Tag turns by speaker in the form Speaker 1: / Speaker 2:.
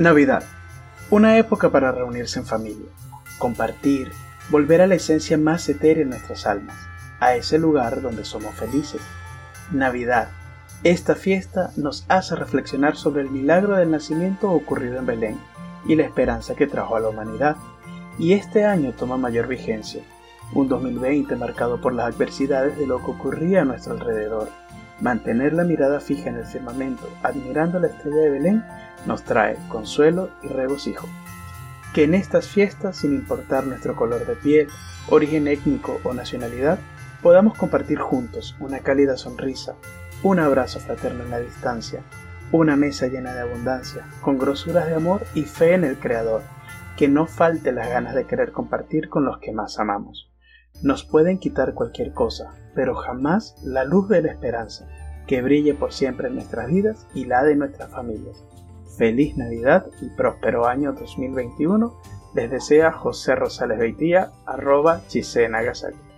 Speaker 1: Navidad. Una época para reunirse en familia, compartir, volver a la esencia más etérea en nuestras almas, a ese lugar donde somos felices. Navidad. Esta fiesta nos hace reflexionar sobre el milagro del nacimiento ocurrido en Belén y la esperanza que trajo a la humanidad. Y este año toma mayor vigencia, un 2020 marcado por las adversidades de lo que ocurría a nuestro alrededor. Mantener la mirada fija en el firmamento, admirando la estrella de Belén, nos trae consuelo y regocijo. Que en estas fiestas, sin importar nuestro color de piel, origen étnico o nacionalidad, podamos compartir juntos una cálida sonrisa, un abrazo fraterno en la distancia, una mesa llena de abundancia, con grosuras de amor y fe en el Creador, que no falte las ganas de querer compartir con los que más amamos. Nos pueden quitar cualquier cosa, pero jamás la luz de la esperanza, que brille por siempre en nuestras vidas y la de nuestras familias. Feliz Navidad y próspero año 2021. Les desea José Rosales Beitía, arroba Nagasaki.